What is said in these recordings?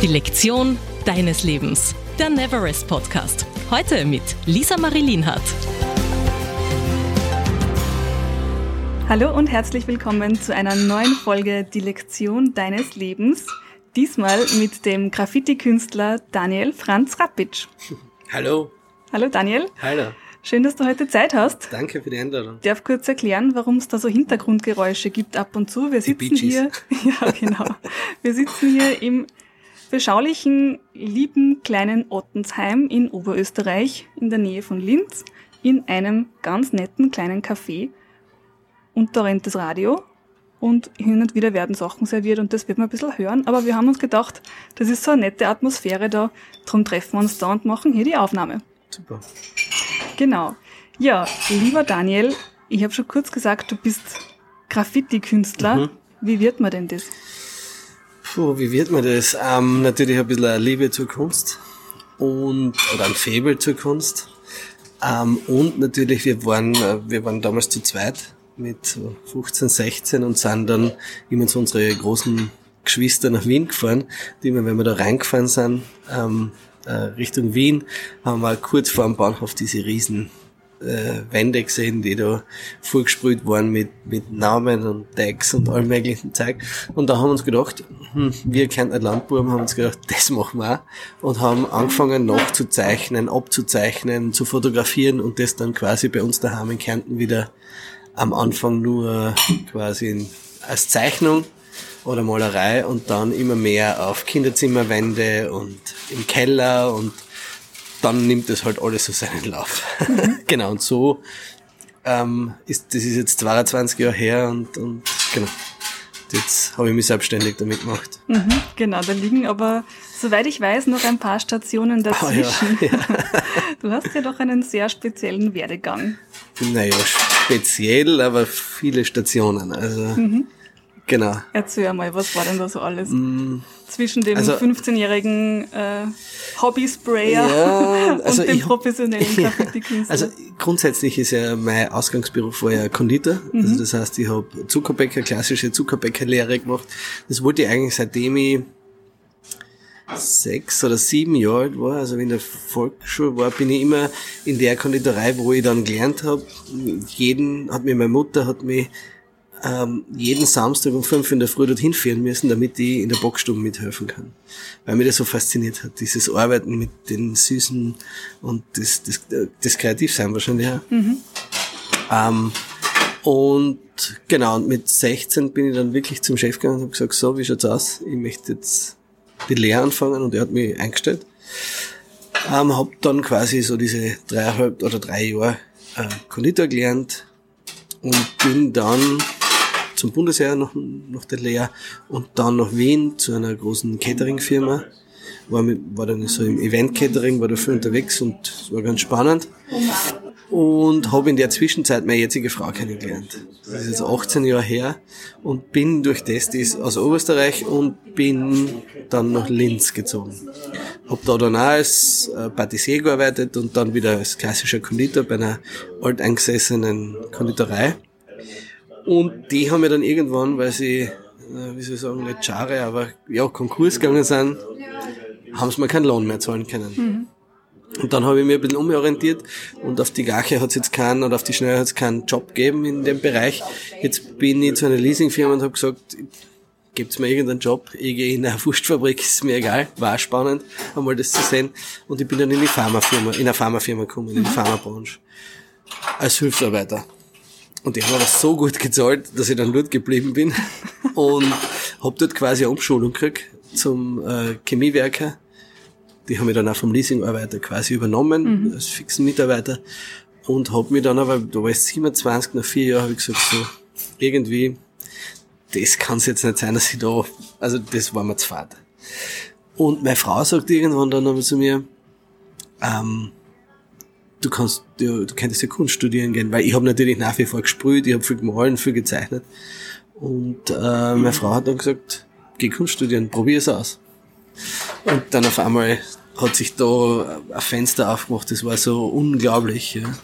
Die Lektion deines Lebens. Der Neverest Podcast. Heute mit Lisa Marie Lienhardt. Hallo und herzlich willkommen zu einer neuen Folge Die Lektion deines Lebens. Diesmal mit dem Graffiti-Künstler Daniel Franz Rappitsch. Hallo. Hallo Daniel. Hallo. Schön, dass du heute Zeit hast. Danke für die Einladung. Ich darf kurz erklären, warum es da so Hintergrundgeräusche gibt ab und zu. Wir sitzen hier, ja genau, wir sitzen hier im beschaulichen, lieben kleinen Ottensheim in Oberösterreich in der Nähe von Linz in einem ganz netten kleinen Café. Und da rennt das Radio und hin und wieder werden Sachen serviert und das wird man ein bisschen hören. Aber wir haben uns gedacht, das ist so eine nette Atmosphäre da, darum treffen wir uns da und machen hier die Aufnahme. Super. Genau. Ja, lieber Daniel, ich habe schon kurz gesagt, du bist Graffiti-Künstler. Mhm. Wie wird man denn das? Puh, wie wird man das? Ähm, natürlich ein bisschen eine Liebe zur Kunst und oder ein Faible zur Kunst. Ähm, und natürlich, wir waren, äh, wir waren damals zu zweit mit 15, 16 und sind dann immer zu unsere großen Geschwister nach Wien gefahren, die immer, wenn wir da reingefahren sind, ähm, äh, Richtung Wien, haben wir kurz vor dem Bahnhof diese riesen äh, Wände gesehen, die da vollgesprüht waren mit, mit Namen und Tags und allem möglichen Zeug. Und da haben wir uns gedacht, hm, wir ein Landbuben, haben uns gedacht, das machen wir auch. Und haben angefangen nachzuzeichnen, abzuzeichnen, zu fotografieren und das dann quasi bei uns daheim in Kärnten wieder am Anfang nur quasi in, als Zeichnung oder Malerei und dann immer mehr auf Kinderzimmerwände und im Keller und dann nimmt das halt alles so seinen Lauf. Mhm. genau, und so ähm, ist, das ist jetzt 22 Jahre her und, und genau. Jetzt habe ich mich selbstständig damit gemacht. Mhm, genau, da liegen aber, soweit ich weiß, noch ein paar Stationen dazwischen. Oh, ja, ja. Du hast ja doch einen sehr speziellen Werdegang. Naja, speziell, aber viele Stationen. Also mhm. Genau. Erzähl mal, was war denn da so alles? Mm, Zwischen dem also, 15-jährigen äh, Hobby-Sprayer ja, also und dem professionellen Graffiti-Künstler. Also grundsätzlich ist ja mein Ausgangsberuf vorher Konditor. Mhm. Also das heißt, ich habe Zuckerbäcker, klassische Zuckerbäckerlehre gemacht. Das wollte ich eigentlich seitdem ich sechs oder sieben Jahre alt war, also in der Volksschule war, bin ich immer in der Konditorei, wo ich dann gelernt habe. Jeden hat mir meine Mutter hat mich ähm, jeden Samstag um fünf in der Früh dorthin fahren müssen, damit ich in der Bockstube mithelfen kann. Weil mir das so fasziniert hat, dieses Arbeiten mit den Süßen und das, das, das Kreativsein wahrscheinlich auch. Mhm. Ähm, und genau, und mit 16 bin ich dann wirklich zum Chef gegangen und habe gesagt, so, wie schaut's aus? Ich möchte jetzt die Lehre anfangen und er hat mich eingestellt. Ähm, hab dann quasi so diese dreieinhalb oder drei Jahre äh, Konditor gelernt und bin dann zum Bundesheer nach, nach der Lehre und dann nach Wien zu einer großen Catering-Firma. War, mit, war dann so im Event-Catering, war da viel unterwegs und es war ganz spannend. Und habe in der Zwischenzeit meine jetzige Frau kennengelernt. Das ist jetzt 18 Jahre her und bin durch das, ist aus Oberösterreich und bin dann nach Linz gezogen. Hab da dann auch als äh, Patissier gearbeitet und dann wieder als klassischer Konditor bei einer alteingesessenen Konditorei. Und die haben mir dann irgendwann, weil sie, wie soll ich sagen, nicht schare, aber ja, Konkurs gegangen sind, haben sie mir keinen Lohn mehr zahlen können. Mhm. Und dann habe ich mir ein bisschen umorientiert und auf die Gache hat es jetzt keinen oder auf die Schnelle hat es keinen Job gegeben in dem Bereich. Jetzt bin ich zu einer Leasingfirma und habe gesagt, gibt's mir irgendeinen Job, ich gehe in eine Wurstfabrik, ist mir egal, war spannend, einmal das zu sehen. Und ich bin dann in die Pharmafirma, in eine Pharmafirma gekommen, in die Pharmabranche. Als Hilfsarbeiter. Und die haben aber so gut gezahlt, dass ich dann dort geblieben bin und habe dort quasi eine Umschulung gekriegt zum äh, Chemiewerker. Die haben mich dann auch vom Leasingarbeiter quasi übernommen, mhm. als fixen Mitarbeiter. Und habe mich dann aber, da war ich 27, nach vier Jahren, habe ich gesagt, so, irgendwie, das kann es jetzt nicht sein, dass ich da, also das war mir zu fad. Und meine Frau sagt irgendwann dann aber zu mir, ähm, du kannst, du, du könntest ja Kunst studieren gehen, weil ich habe natürlich nach wie vor gesprüht, ich habe viel gemalt, viel gezeichnet. Und äh, meine Frau hat dann gesagt, geh Kunst studieren, probier es aus. Und dann auf einmal hat sich da ein Fenster aufgemacht, das war so unglaublich. Ja.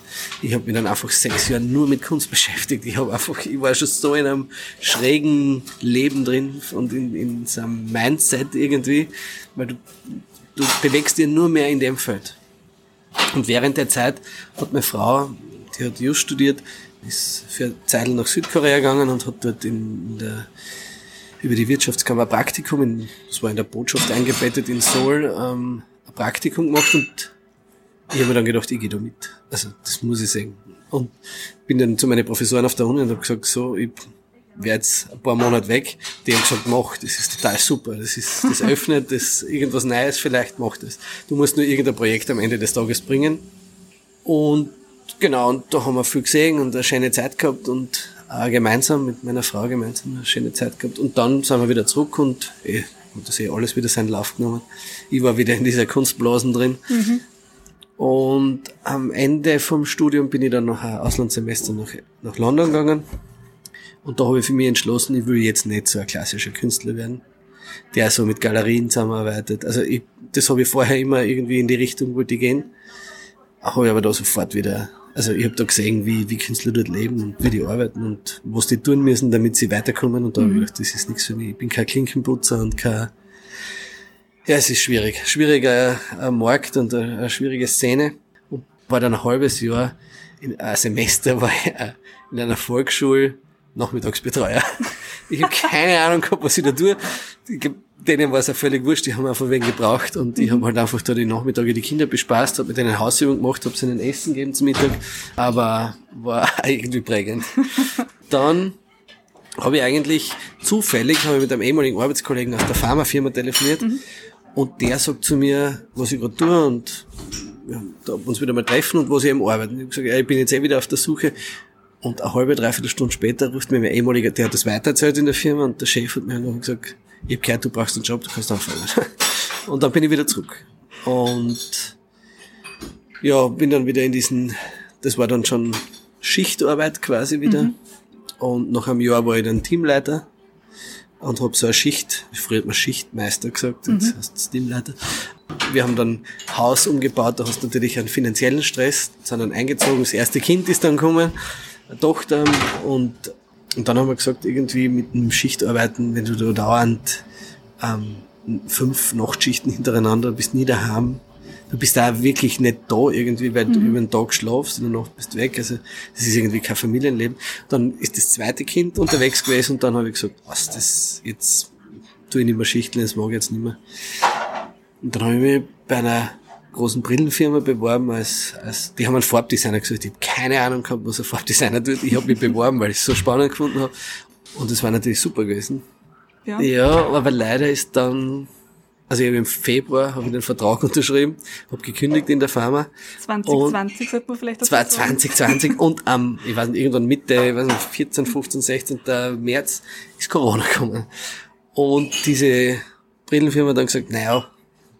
Ich habe mich dann einfach sechs Jahre nur mit Kunst beschäftigt. Ich habe einfach, ich war schon so in einem schrägen Leben drin und in, in so einem Mindset irgendwie, weil du, du bewegst dich nur mehr in dem Feld. Und während der Zeit hat meine Frau, die hat just studiert, ist für eine Zeit nach Südkorea gegangen und hat dort in der über die Wirtschaftskammer Praktikum, in, das war in der Botschaft eingebettet in Seoul, ähm, ein Praktikum gemacht und ich habe mir dann gedacht, ich gehe da mit. Also das muss ich sehen. Und bin dann zu meinen Professoren auf der Uni und habe gesagt, so, ich werde jetzt ein paar Monate weg. Die haben gesagt, mach, das ist total super. Das ist, das öffnet, das irgendwas Neues, vielleicht macht das. Du musst nur irgendein Projekt am Ende des Tages bringen. Und genau, und da haben wir viel gesehen und eine schöne Zeit gehabt und auch gemeinsam mit meiner Frau gemeinsam eine schöne Zeit gehabt. Und dann sind wir wieder zurück und eh, hat das eh alles wieder seinen Lauf genommen. Ich war wieder in dieser Kunstblasen drin. Mhm. Und am Ende vom Studium bin ich dann noch ein Auslandssemester nach, nach London gegangen. Und da habe ich für mich entschlossen, ich will jetzt nicht so ein klassischer Künstler werden, der so mit Galerien zusammenarbeitet. Also ich, das habe ich vorher immer irgendwie in die Richtung wollte ich gehen. Habe ich aber da sofort wieder also ich habe da gesehen, wie, wie Künstler dort leben und wie die arbeiten und was die tun müssen, damit sie weiterkommen. Und da mhm. habe ich gedacht, das ist nichts für mich. Ich bin kein Klinkenputzer und kein... Ja, es ist schwierig. Schwieriger äh, Markt und eine, eine schwierige Szene. Und war dann ein halbes Jahr, in, ein Semester war ich äh, in einer Volksschule Nachmittagsbetreuer. Ich habe keine Ahnung gehabt, was ich da tue. Ich denen war es ja völlig wurscht, die haben einfach wen gebraucht und die mhm. haben halt einfach da die Nachmittage die Kinder bespaßt, habe mit denen Hausübung gemacht, habe sie ihnen Essen gegeben zum Mittag, aber war irgendwie prägend. Dann habe ich eigentlich zufällig habe ich mit einem ehemaligen Arbeitskollegen aus der Pharmafirma telefoniert mhm. und der sagt zu mir, was ich gerade tue und ja, da uns wieder mal treffen und was ich eben arbeite. Ich habe gesagt, ja, ich bin jetzt eh wieder auf der Suche und eine halbe, dreiviertel Stunde später ruft mir mein ehemaliger, der hat das weitererzählt in der Firma und der Chef hat mir noch gesagt, ich habe gehört, du brauchst einen Job, du kannst anfangen. Und dann bin ich wieder zurück. Und ja, bin dann wieder in diesen, das war dann schon Schichtarbeit quasi wieder. Mhm. Und nach einem Jahr war ich dann Teamleiter und habe so eine Schicht, früher hat man Schichtmeister gesagt, jetzt mhm. heißt es Teamleiter. Wir haben dann Haus umgebaut, da hast du natürlich einen finanziellen Stress, sind dann eingezogen, das erste Kind ist dann gekommen, Tochter und und dann haben wir gesagt, irgendwie mit einem Schichtarbeiten, wenn du da dauernd ähm, fünf Nachtschichten hintereinander bist, nie daheim, du bist da wirklich nicht da irgendwie, weil mhm. du über den Tag schlafst und danach bist du weg. Also das ist irgendwie kein Familienleben. Dann ist das zweite Kind unterwegs gewesen und dann habe ich gesagt, was, das jetzt tue ich nicht mehr Schichten, das mag ich jetzt nicht mehr. Und dann habe ich mich bei einer großen Brillenfirma beworben als, als die haben einen Farbdesigner gesagt. Ich habe keine Ahnung gehabt, was ein Farbdesigner tut. Ich habe mich beworben, weil ich es so spannend gefunden habe. Und es war natürlich super gewesen. Ja. ja, aber leider ist dann, also ich habe im Februar habe ich den Vertrag unterschrieben, habe gekündigt in der Firma. 2020 sollte man vielleicht auch 2020 und am, ich weiß nicht, irgendwann Mitte, ich weiß nicht, 14, 15, 16. März ist Corona gekommen. Und diese Brillenfirma hat dann gesagt, naja,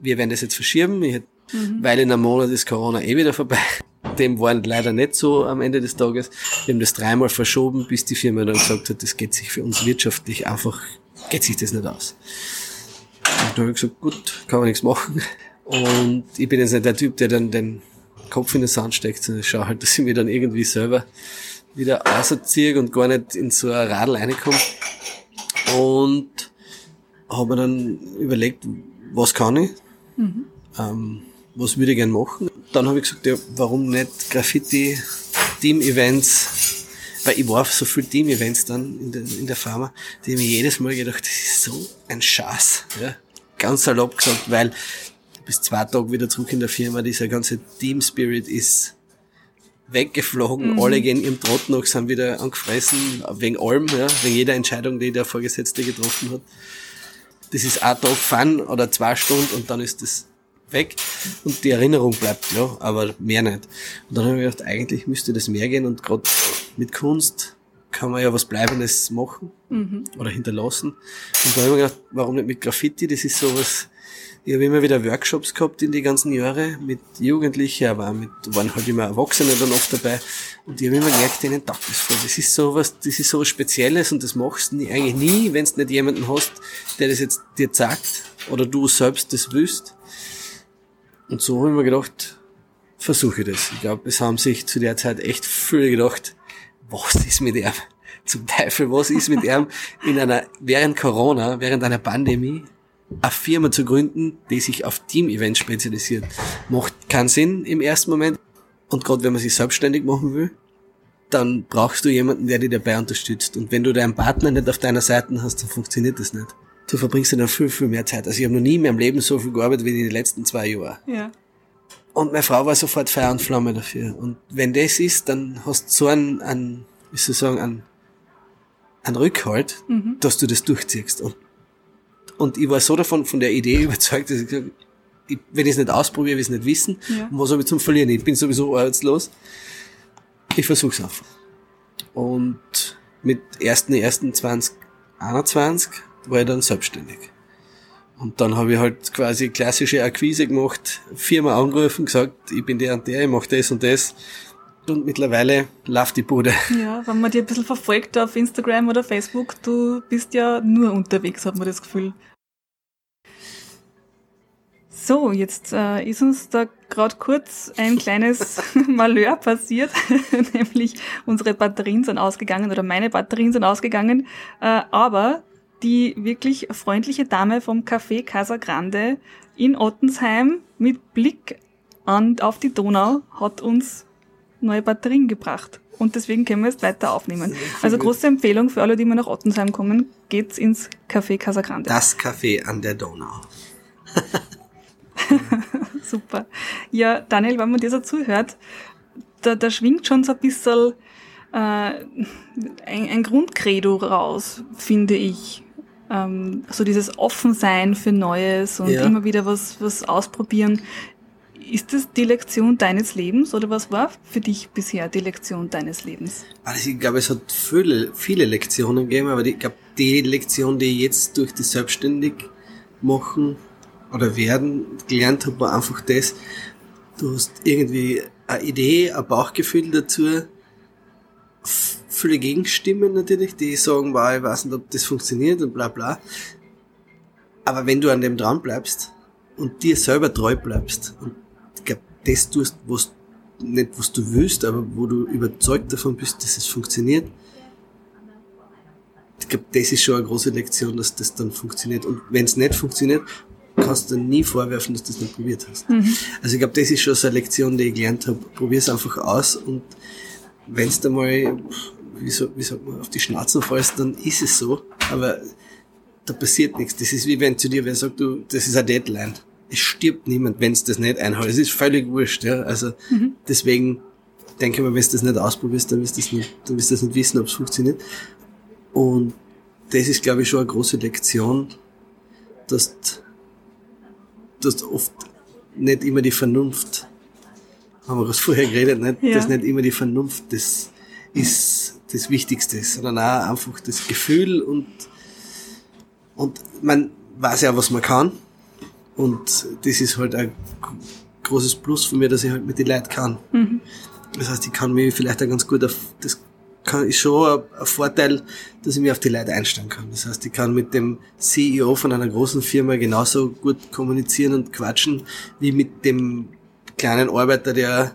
wir werden das jetzt verschieben. Ich hätte mhm. weil in einem Monat ist Corona eh wieder vorbei. Dem war leider nicht so am Ende des Tages. Wir haben das dreimal verschoben, bis die Firma dann gesagt hat, das geht sich für uns wirtschaftlich einfach, geht sich das nicht aus. Und da habe ich gesagt, gut, kann man nichts machen. Und ich bin jetzt nicht der Typ, der dann den Kopf in den Sand steckt, sondern ich schaue halt, dass ich mir dann irgendwie selber wieder auserziehe und gar nicht in so ein Radl reinkomme. Und habe mir dann überlegt, was kann ich? Mhm. Ähm, was würde ich gern machen? Dann habe ich gesagt, ja, warum nicht Graffiti, Team-Events, weil ich war auf so viele Team-Events dann in der, in der Firma, die haben mir jedes Mal gedacht, das ist so ein Schatz, ja. Ganz salopp gesagt, weil du bist zwei Tage wieder zurück in der Firma, dieser ganze Team-Spirit ist weggeflogen, mhm. alle gehen ihrem Trott noch, sind wieder angefressen, wegen allem, ja, wegen jeder Entscheidung, die der Vorgesetzte getroffen hat. Das ist ein Tag Fun oder zwei Stunden und dann ist das weg und die Erinnerung bleibt, ja, aber mehr nicht. Und dann habe ich gedacht, eigentlich müsste das mehr gehen und gerade mit Kunst kann man ja was Bleibendes machen mhm. oder hinterlassen. Und da habe ich mir gedacht, warum nicht mit Graffiti? Das ist sowas, ich habe immer wieder Workshops gehabt in die ganzen Jahre mit Jugendlichen, aber auch mit, waren halt immer Erwachsene dann oft dabei. Und ich habe immer gemerkt, denen taugt das voll. Das ist sowas, das ist sowas Spezielles und das machst du eigentlich nie, wenn du nicht jemanden hast, der das jetzt dir sagt oder du selbst das willst Und so habe ich mir gedacht, versuche das. Ich glaube, es haben sich zu der Zeit echt viele gedacht, was ist mit ihm? Zum Teufel, was ist mit ihm in einer, während Corona, während einer Pandemie, eine Firma zu gründen, die sich auf Team-Events spezialisiert. Macht keinen Sinn im ersten Moment. Und gerade wenn man sich selbstständig machen will, dann brauchst du jemanden, der dich dabei unterstützt. Und wenn du deinen Partner nicht auf deiner Seite hast, dann funktioniert das nicht. Du verbringst dann viel, viel mehr Zeit. Also ich habe noch nie in meinem Leben so viel gearbeitet wie in den letzten zwei Jahren. Ja. Und meine Frau war sofort Feuer und Flamme dafür. Und wenn das ist, dann hast du so einen, einen wie soll ich sagen, einen, einen Rückhalt, mhm. dass du das durchziehst. Und, und ich war so davon, von der Idee überzeugt, dass ich gesagt ich, wenn ich es nicht ausprobiere, will ich es nicht wissen. Ja. Und was habe ich zum Verlieren? Ich bin sowieso arbeitslos. Ich versuch's einfach. Und mit 1.1.2021 war ich dann selbstständig. Und dann habe ich halt quasi klassische Akquise gemacht, Firma angerufen, gesagt, ich bin der und der, ich mache das und das. Und mittlerweile läuft die Bude. Ja, wenn man dir ein bisschen verfolgt auf Instagram oder Facebook, du bist ja nur unterwegs, hat man das Gefühl. So, jetzt äh, ist uns da gerade kurz ein kleines Malheur passiert, nämlich unsere Batterien sind ausgegangen oder meine Batterien sind ausgegangen, äh, aber die wirklich freundliche Dame vom Café Casa Grande in Ottensheim mit Blick an, auf die Donau hat uns neue Batterien gebracht. Und deswegen können wir jetzt weiter aufnehmen. Also große Empfehlung für alle, die mal nach Ottensheim kommen, geht's ins Café Casa Grande. Das Café an der Donau. Super. Ja, Daniel, wenn man dir so zuhört, da, da schwingt schon so ein bisschen äh, ein, ein Grundcredo raus, finde ich. Ähm, so dieses Offensein für Neues und ja. immer wieder was, was ausprobieren. Ist das die Lektion deines Lebens oder was war für dich bisher die Lektion deines Lebens? Also ich glaube, es hat viele, viele Lektionen gegeben, aber ich glaube, die Lektion, die ich jetzt durch das Selbstständig machen oder werden gelernt habe, war einfach das, du hast irgendwie eine Idee, ein Bauchgefühl dazu, viele Gegenstimmen natürlich, die sagen, wow, ich weiß nicht, ob das funktioniert und bla bla. Aber wenn du an dem dran bleibst und dir selber treu bleibst und ich glaube, das tust, was nicht was du willst, aber wo du überzeugt davon bist, dass es funktioniert, ich glaube, das ist schon eine große Lektion, dass das dann funktioniert. Und wenn es nicht funktioniert, kannst du nie vorwerfen, dass du das nicht probiert hast. Mhm. Also ich glaube, das ist schon so eine Lektion, die ich gelernt habe. Probier es einfach aus und wenn es da mal, wie, so, wie sagt man, auf die Schnauzen fällst, dann ist es so. Aber da passiert nichts. Das ist wie wenn zu dir wer sagt, du, das ist eine Deadline. Es stirbt niemand, wenn es das nicht einhält. Es ist völlig wurscht. Ja? Also mhm. deswegen denke ich mal, wenn du das nicht ausprobierst, dann wirst du das nicht, dann wirst du das nicht wissen, ob es funktioniert. Und das ist, glaube ich, schon eine große Lektion, dass du hast oft nicht immer die Vernunft, haben wir was vorher geredet, nicht? Ja. dass nicht immer die Vernunft das ist das Wichtigste, sondern auch einfach das Gefühl und, und man weiß ja, was man kann. Und das ist halt ein großes Plus von mir, dass ich halt mit den Leuten kann. Mhm. Das heißt, ich kann mich vielleicht auch ganz gut auf das kann, ist schon ein, Vorteil, dass ich mich auf die Leute einstellen kann. Das heißt, ich kann mit dem CEO von einer großen Firma genauso gut kommunizieren und quatschen, wie mit dem kleinen Arbeiter, der,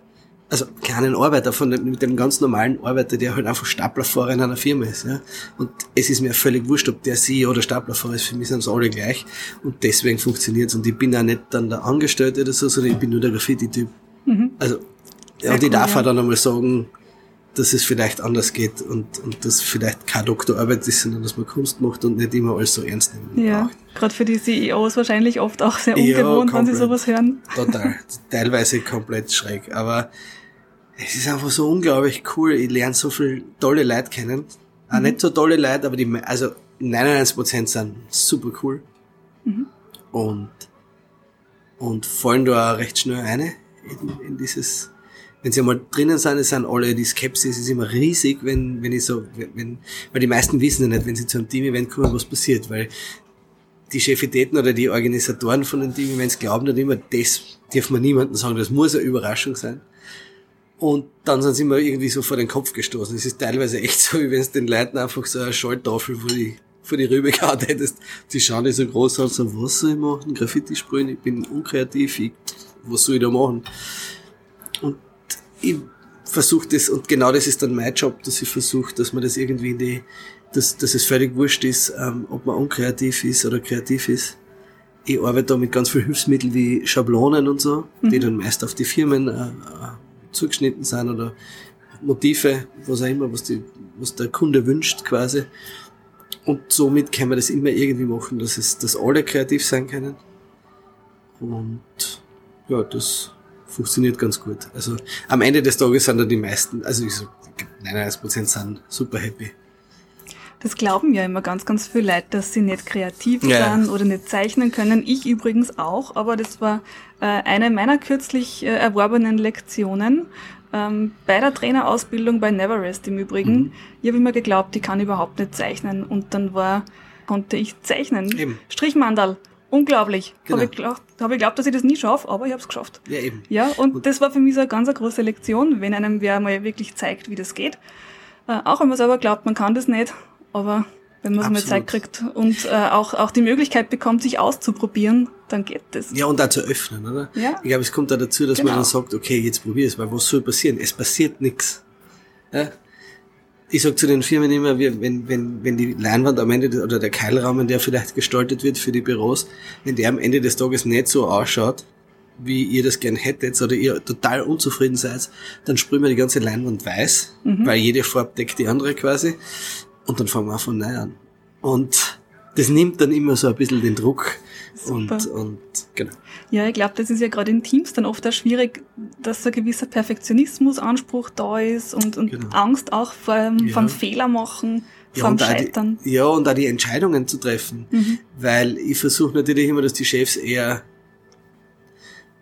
also kleinen Arbeiter, von dem, mit dem ganz normalen Arbeiter, der halt einfach Staplerfahrer in einer Firma ist. Ja. Und es ist mir völlig wurscht, ob der CEO oder Staplerfahrer ist, für mich sind es alle gleich. Und deswegen funktioniert's. Und ich bin auch nicht dann der Angestellte oder so, sondern ich bin nur der Graffiti-Typ. Mhm. Also, ja, und ich darf ja. auch dann einmal sagen, dass es vielleicht anders geht und, und dass vielleicht keine Doktorarbeit ist, sondern dass man Kunst macht und nicht immer alles so ernst nehmen Ja, gerade für die CEOs wahrscheinlich oft auch sehr ungewohnt, ja, wenn sie sowas hören. Total, teilweise komplett schräg, aber es ist einfach so unglaublich cool. Ich lerne so viele tolle Leute kennen. Auch mhm. nicht so tolle Leute, aber die, also 99% sind super cool. Mhm. Und, und fallen da auch recht schnell eine in, in dieses wenn sie einmal drinnen sind, sind alle, die Skepsis ist immer riesig, wenn, wenn ich so, wenn, weil die meisten wissen ja nicht, wenn sie zu einem Team-Event kommen, was passiert, weil die Chefitäten oder die Organisatoren von den Team-Events glauben dann immer, das darf man niemandem sagen, das muss eine Überraschung sein. Und dann sind sie immer irgendwie so vor den Kopf gestoßen. Es ist teilweise echt so, wie wenn es den Leuten einfach so eine Schalttafel vor die, vor die Rübe gehauen hättest. Die schauen die so groß an, so, was soll ich machen? Graffiti sprühen? Ich bin unkreativ, ich was soll ich da machen? Und ich versuche das, und genau das ist dann mein Job, dass ich versuche, dass man das irgendwie in die, dass, dass es völlig wurscht ist, ähm, ob man unkreativ ist oder kreativ ist. Ich arbeite da mit ganz vielen Hilfsmitteln wie Schablonen und so, mhm. die dann meist auf die Firmen äh, äh, zugeschnitten sind oder Motive, was auch immer, was, die, was der Kunde wünscht quasi. Und somit kann man das immer irgendwie machen, dass es, dass alle kreativ sein können. Und ja, das funktioniert ganz gut. Also am Ende des Tages sind da die meisten, also ich sag, 99% sind super happy. Das glauben ja immer ganz, ganz viele Leute, dass sie nicht kreativ ja. sind oder nicht zeichnen können. Ich übrigens auch, aber das war äh, eine meiner kürzlich äh, erworbenen Lektionen ähm, bei der Trainerausbildung bei Neverest im Übrigen. Mhm. Ich habe immer geglaubt, ich kann überhaupt nicht zeichnen und dann war, konnte ich zeichnen. Eben. Strichmandal. Unglaublich. Genau. Habe ich geglaubt, hab ich geglaubt, dass ich das nie schaffe, aber ich habe es geschafft. Ja, eben. Ja, und, und, das war für mich so eine ganz eine große Lektion, wenn einem wer mal wirklich zeigt, wie das geht. Äh, auch wenn man selber glaubt, man kann das nicht, aber wenn man es mal Zeit kriegt und äh, auch, auch die Möglichkeit bekommt, sich auszuprobieren, dann geht das. Ja, und da zu öffnen, oder? Ja. Ich glaube, es kommt da dazu, dass genau. man dann sagt, okay, jetzt probier es, weil was soll passieren? Es passiert nichts. Ja? Ich sag zu den Firmen immer, wenn, wenn, wenn die Leinwand am Ende, oder der Keilrahmen, der vielleicht gestaltet wird für die Büros, wenn der am Ende des Tages nicht so ausschaut, wie ihr das gern hättet oder ihr total unzufrieden seid, dann sprühen wir die ganze Leinwand weiß, mhm. weil jede Farbe deckt die andere quasi. Und dann fangen wir von neu an. Und das nimmt dann immer so ein bisschen den Druck. Super. Und, und genau. Ja, ich glaube, das ist ja gerade in Teams dann oft auch schwierig, dass so ein gewisser Perfektionismusanspruch da ist und, und genau. Angst auch vor, ja. vom Fehler machen, ja, vom Scheitern. Die, ja, und auch die Entscheidungen zu treffen. Mhm. Weil ich versuche natürlich immer, dass die Chefs eher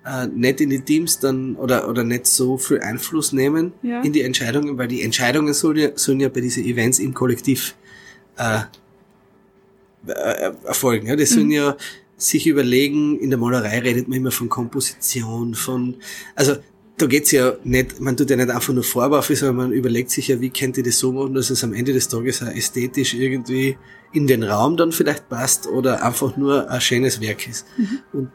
äh, nicht in die Teams dann oder, oder nicht so viel Einfluss nehmen ja. in die Entscheidungen, weil die Entscheidungen sollen ja, sollen ja bei diesen Events im Kollektiv äh, äh, erfolgen. Ja? Die sollen mhm. ja sich überlegen, in der Malerei redet man immer von Komposition, von, also da geht's ja nicht, man tut ja nicht einfach nur auf, sondern man überlegt sich ja, wie könnte das so machen, dass es am Ende des Tages auch ästhetisch irgendwie in den Raum dann vielleicht passt oder einfach nur ein schönes Werk ist. Mhm. Und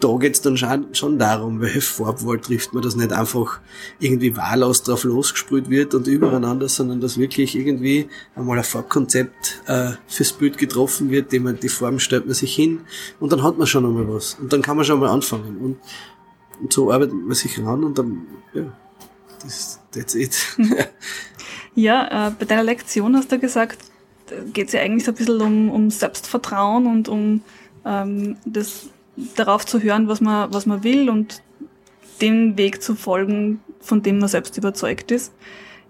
da geht's dann schon, schon darum, welche Farbwahl trifft man, dass nicht einfach irgendwie wahllos drauf losgesprüht wird und übereinander, sondern dass wirklich irgendwie einmal ein Farbkonzept äh, fürs Bild getroffen wird, dem man die Farben stellt man sich hin und dann hat man schon einmal was und dann kann man schon mal anfangen und, und so arbeitet man sich ran und dann, ja, das, that's it. ja, äh, bei deiner Lektion hast du gesagt, geht's ja eigentlich so ein bisschen um, um Selbstvertrauen und um ähm, das darauf zu hören, was man, was man will und dem Weg zu folgen, von dem man selbst überzeugt ist.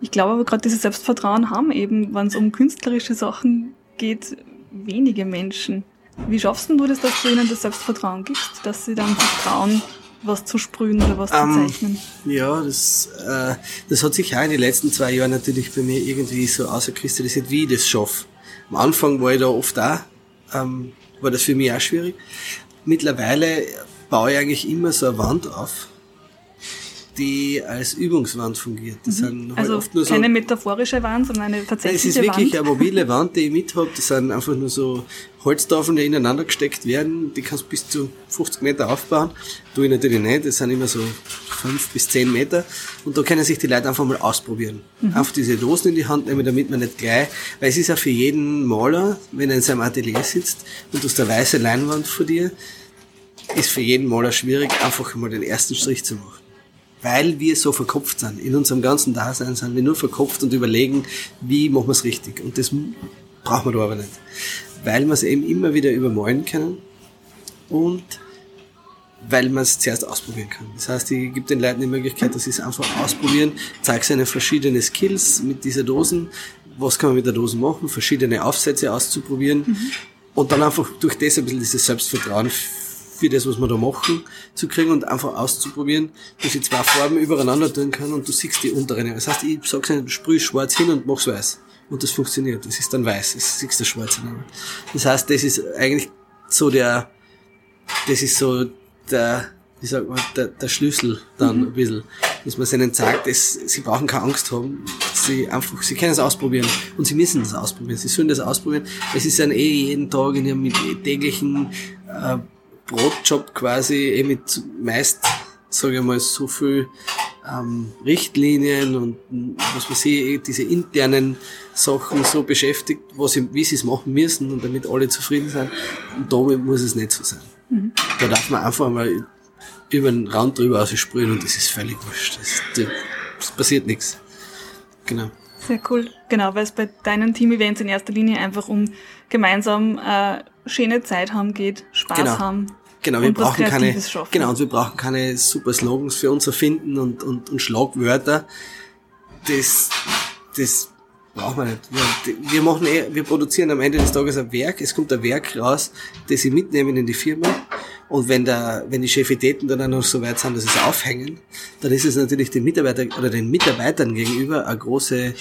Ich glaube aber gerade dieses Selbstvertrauen haben eben, wenn es um künstlerische Sachen geht, wenige Menschen. Wie schaffst du das, dass du ihnen das Selbstvertrauen gibst, dass sie dann vertrauen, was zu sprühen oder was um, zu ähm, zeichnen? Ja, das, äh, das hat sich auch in den letzten zwei Jahren natürlich bei mir irgendwie so außerkristallisiert, wie ich das schaffe. Am Anfang war ich da oft auch, ähm, war das für mich auch schwierig mittlerweile baue ich eigentlich immer so eine Wand auf, die als Übungswand fungiert. Das mhm. sind halt also oft nur so, keine metaphorische Wand, sondern eine tatsächliche Wand. Es ist wirklich Wand. eine mobile Wand, die ich mit habe. Das sind einfach nur so Holztafeln, die ineinander gesteckt werden. Die kannst du bis zu 50 Meter aufbauen. Tue ich natürlich nicht. Das sind immer so 5 bis 10 Meter. Und da können sich die Leute einfach mal ausprobieren. Mhm. Einfach diese Dosen in die Hand nehmen, damit man nicht gleich, weil es ist ja für jeden Maler, wenn er in seinem Atelier sitzt und du hast eine weiße Leinwand vor dir, ist für jeden Maler schwierig, einfach mal den ersten Strich zu machen. Weil wir so verkopft sind. In unserem ganzen Dasein sind wir nur verkopft und überlegen, wie machen wir es richtig. Und das brauchen wir da aber nicht. Weil wir es eben immer wieder übermalen können und weil man es zuerst ausprobieren kann. Das heißt, ich gebe den Leuten die Möglichkeit, dass sie es einfach ausprobieren, zeige ihnen verschiedene Skills mit dieser Dosen, was kann man mit der Dose machen, verschiedene Aufsätze auszuprobieren mhm. und dann einfach durch das ein bisschen dieses Selbstvertrauen für das, was wir da machen, zu kriegen und einfach auszuprobieren, dass ich zwei Farben übereinander tun kann und du siehst die unteren. Das heißt, ich sag's nicht, sprüh schwarz hin und mach's weiß. Und das funktioniert. Das ist dann weiß. Das siehst du schwarz hin. Das heißt, das ist eigentlich so der, das ist so der, wie sagt man, der, der Schlüssel dann mhm. ein bisschen, dass man ihnen sagt, dass sie brauchen keine Angst haben, sie einfach, sie können es ausprobieren und sie müssen das ausprobieren, sie sollen das ausprobieren. Es ist dann eh jeden Tag in ihrem täglichen äh, Brotjob quasi, eh mit meist sage ich mal, so viel ähm, Richtlinien und was weiß ich, diese internen Sachen so beschäftigt, was sie, wie sie es machen müssen und damit alle zufrieden sind. Und damit muss es nicht so sein. Mhm. Da darf man einfach mal über den Rand drüber aussprühen und das ist völlig wurscht. Das, das passiert nichts. Genau. Sehr cool. Genau, weil es bei deinen Team-Events in erster Linie einfach um gemeinsam äh, schöne Zeit haben geht, Spaß genau. haben. Genau, wir brauchen keine, genau, und wir brauchen keine super Slogans für uns erfinden und, und, und Schlagwörter. Das, das brauchen wir nicht. Wir, wir machen eh, wir produzieren am Ende des Tages ein Werk. Es kommt ein Werk raus, das sie mitnehmen in die Firma. Und wenn der, wenn die Chefitäten dann auch noch so weit sind, dass sie es aufhängen, dann ist es natürlich den Mitarbeiter oder den Mitarbeitern gegenüber eine große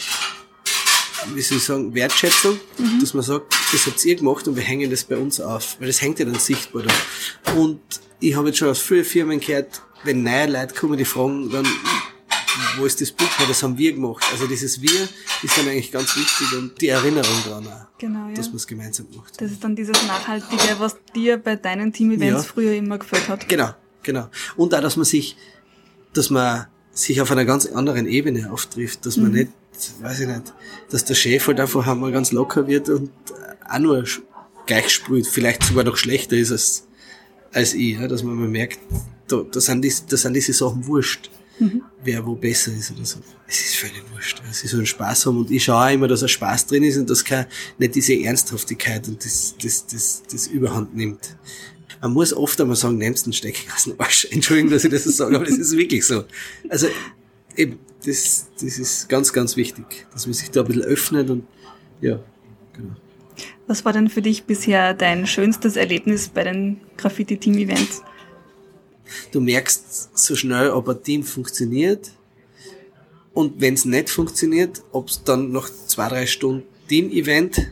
wie soll ich sagen, Wertschätzung, mhm. dass man sagt, das habt ihr gemacht und wir hängen das bei uns auf, weil das hängt ja dann sichtbar da. Und ich habe jetzt schon aus vielen Firmen gehört, wenn neue Leute kommen, die fragen dann, wo ist das Buch? Das haben wir gemacht. Also dieses Wir ist dann eigentlich ganz wichtig und die Erinnerung daran auch, genau, ja. dass man es gemeinsam macht. Das ist dann dieses Nachhaltige, was dir bei deinen Team-Events ja. früher immer gefällt hat. Genau, genau. Und auch, dass man sich, dass man sich auf einer ganz anderen Ebene auftrifft, dass man mhm. nicht weiß ich nicht, dass der Chef halt einfach einmal ganz locker wird und auch nur gleich sprüht, vielleicht sogar noch schlechter ist als, als ich, ja, dass man mal merkt, da, da, sind die, da sind diese Sachen wurscht, mhm. wer wo besser ist oder so. Es ist völlig wurscht, sie sollen Spaß haben und ich schaue auch immer, dass ein Spaß drin ist und dass kein, nicht diese Ernsthaftigkeit und das, das, das, das Überhand nimmt. Man muss oft einmal sagen, nimmst den Steck aus dem Arsch. Entschuldigung, dass ich das so sage, aber das ist wirklich so. Also, eben, das, das ist ganz, ganz wichtig, dass man sich da ein bisschen öffnet und ja, genau. Was war denn für dich bisher dein schönstes Erlebnis bei den Graffiti-Team-Events? Du merkst so schnell, ob ein Team funktioniert und wenn es nicht funktioniert, ob es dann nach zwei, drei Stunden Team-Event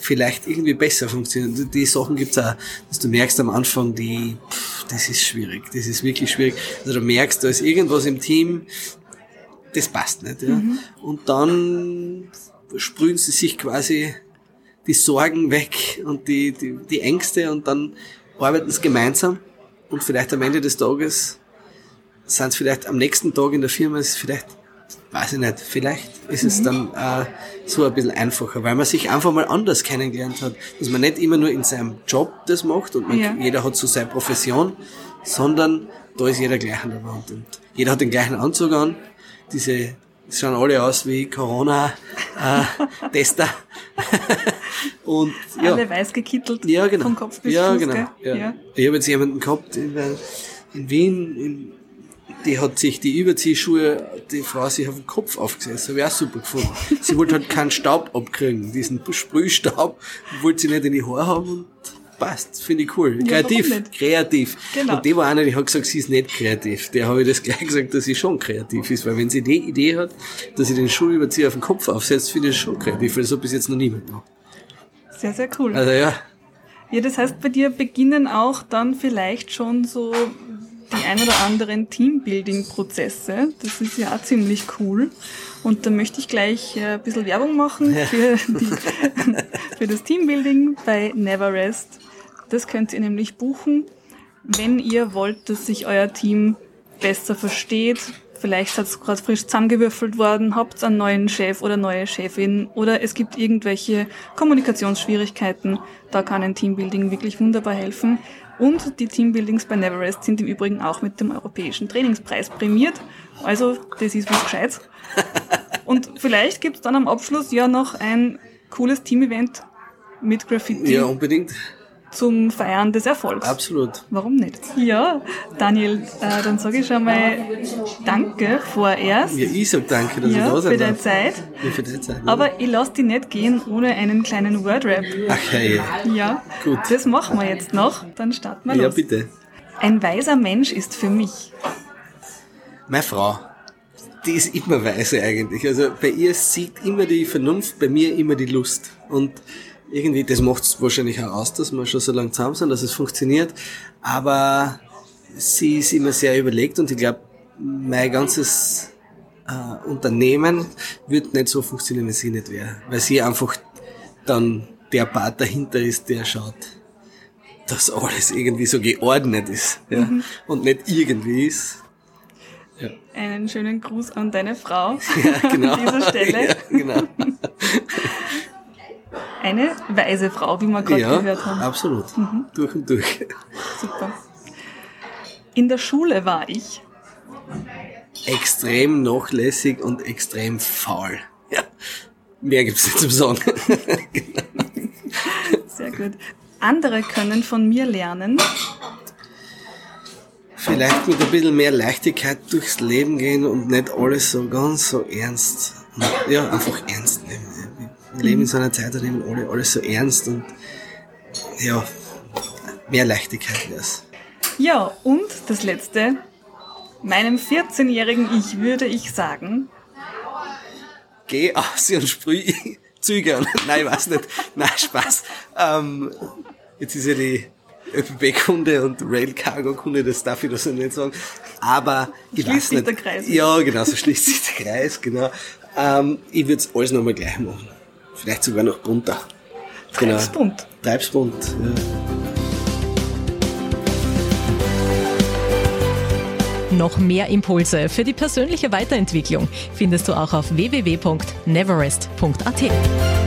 vielleicht irgendwie besser funktioniert. Die Sachen gibt's auch, dass du merkst am Anfang, die, pff, das ist schwierig, das ist wirklich schwierig. Also du merkst, da ist irgendwas im Team, das passt nicht. Ja. Mhm. Und dann sprühen sie sich quasi die Sorgen weg und die, die, die Ängste und dann arbeiten sie gemeinsam und vielleicht am Ende des Tages sind es vielleicht am nächsten Tag in der Firma, ist vielleicht, weiß ich nicht, vielleicht ist es mhm. dann äh, so ein bisschen einfacher, weil man sich einfach mal anders kennengelernt hat, dass man nicht immer nur in seinem Job das macht und man, ja. jeder hat so seine Profession, sondern da ist jeder gleich an der Wand und jeder hat den gleichen Anzug an diese schauen alle aus wie Corona-Tester. und ja. Alle weiß gekittelt ja, genau. vom Kopf bis ja, Fuß. Genau. Ja. ja. Ich habe jetzt jemanden gehabt in, in Wien, in, die hat sich die Überziehschuhe, die Frau sich auf den Kopf aufgesetzt, habe ich auch super gefunden. Sie wollte halt keinen Staub abkriegen, diesen Sprühstaub, wollte sie nicht in die Haare haben und passt, finde ich cool. Kreativ, ja, kreativ. Genau. Und die war einer, die hat gesagt, sie ist nicht kreativ. Der habe ich das gleich gesagt, dass sie schon kreativ ist, weil wenn sie die Idee hat, dass sie den Schuhüberzieher auf den Kopf aufsetzt, finde ich das schon kreativ, weil das hat bis jetzt noch niemand gemacht. Sehr, sehr cool. Also ja. Ja, das heißt, bei dir beginnen auch dann vielleicht schon so die ein oder anderen Teambuilding-Prozesse. Das ist ja auch ziemlich cool. Und da möchte ich gleich äh, ein bisschen Werbung machen für, die, für das Teambuilding bei Neverrest. Das könnt ihr nämlich buchen, wenn ihr wollt, dass sich euer Team besser versteht. Vielleicht seid ihr gerade frisch zusammengewürfelt worden, habt einen neuen Chef oder neue Chefin oder es gibt irgendwelche Kommunikationsschwierigkeiten. Da kann ein Teambuilding wirklich wunderbar helfen. Und die Teambuildings bei Neverest sind im Übrigen auch mit dem Europäischen Trainingspreis prämiert. Also, das ist was Gescheites. Und vielleicht gibt's dann am Abschluss ja noch ein cooles Team-Event mit Graffiti. Ja, unbedingt zum Feiern des Erfolgs. Absolut. Warum nicht? Ja, Daniel, äh, dann sage ich schon mal Danke vorerst. Ja, ich sag Danke, dass ja, du da sein für deine Zeit. Ja, für deine Zeit. Ja. Aber ich lasse dich nicht gehen ohne einen kleinen Wordrap. Ach hey. Ja, gut. Das machen wir jetzt noch. Dann starten wir ja, los. Ja, bitte. Ein weiser Mensch ist für mich. Meine Frau. Die ist immer weise eigentlich. Also bei ihr sieht immer die Vernunft, bei mir immer die Lust. Und irgendwie, das macht es wahrscheinlich auch aus, dass wir schon so lange zusammen sind, dass es funktioniert. Aber sie ist immer sehr überlegt und ich glaube, mein ganzes äh, Unternehmen wird nicht so funktionieren, wenn sie nicht wäre. Weil sie einfach dann der Part dahinter ist, der schaut, dass alles irgendwie so geordnet ist ja, mhm. und nicht irgendwie ist. Ja. Einen schönen Gruß an deine Frau ja, genau. an dieser Stelle. Ja, genau. Eine weise Frau, wie wir gerade ja, gehört haben. Absolut. Mhm. Durch und durch. Super. In der Schule war ich extrem nachlässig und extrem faul. Ja. Mehr gibt's nicht zum Sagen. Sehr gut. Andere können von mir lernen. Vielleicht mit ein bisschen mehr Leichtigkeit durchs Leben gehen und nicht alles so ganz so ernst. Ja, einfach ernst. Wir leben in so einer Zeit, da nehmen alle alles so ernst und ja, mehr Leichtigkeit wär's. Ja, und das letzte. Meinem 14-jährigen Ich würde ich sagen. Geh aus und sprüh Züge Nein, weiß nicht. Nein, Spaß. Ähm, jetzt ist ja die ÖPB-Kunde und Rail-Cargo-Kunde, das darf ich das nicht sagen. Aber ich schließt weiß nicht. der Kreis. Ja, genau, so schließt sich der Kreis, genau. Ähm, ich würde es alles nochmal gleich machen. Vielleicht sogar noch bunter. Genau. Treibsbunt. Treibsbunt, ja. Noch mehr Impulse für die persönliche Weiterentwicklung findest du auch auf www.neverest.at.